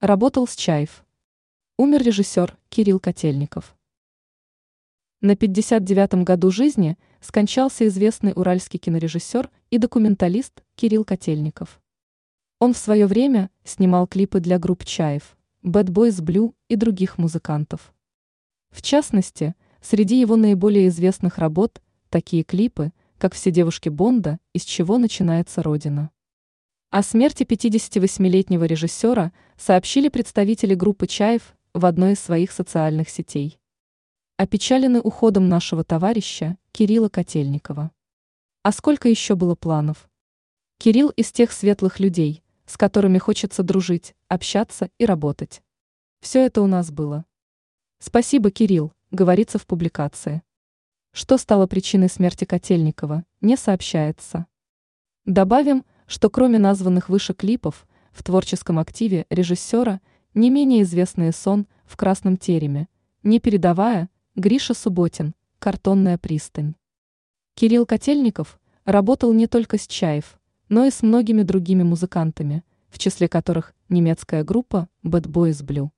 Работал с Чаев. Умер режиссер Кирилл Котельников. На 59-м году жизни скончался известный уральский кинорежиссер и документалист Кирилл Котельников. Он в свое время снимал клипы для групп Чаев, Bad Boys Blue и других музыкантов. В частности, среди его наиболее известных работ такие клипы, как «Все девушки Бонда», «Из чего начинается Родина». О смерти 58-летнего режиссера сообщили представители группы «Чаев» в одной из своих социальных сетей. Опечалены уходом нашего товарища Кирилла Котельникова. А сколько еще было планов? Кирилл из тех светлых людей, с которыми хочется дружить, общаться и работать. Все это у нас было. Спасибо, Кирилл, говорится в публикации. Что стало причиной смерти Котельникова, не сообщается. Добавим, что кроме названных выше клипов, в творческом активе режиссера не менее известные «Сон» в «Красном тереме», «Не передавая», Гриша Субботин, «Картонная пристань». Кирилл Котельников работал не только с Чаев, но и с многими другими музыкантами, в числе которых немецкая группа Bad Boys Blue.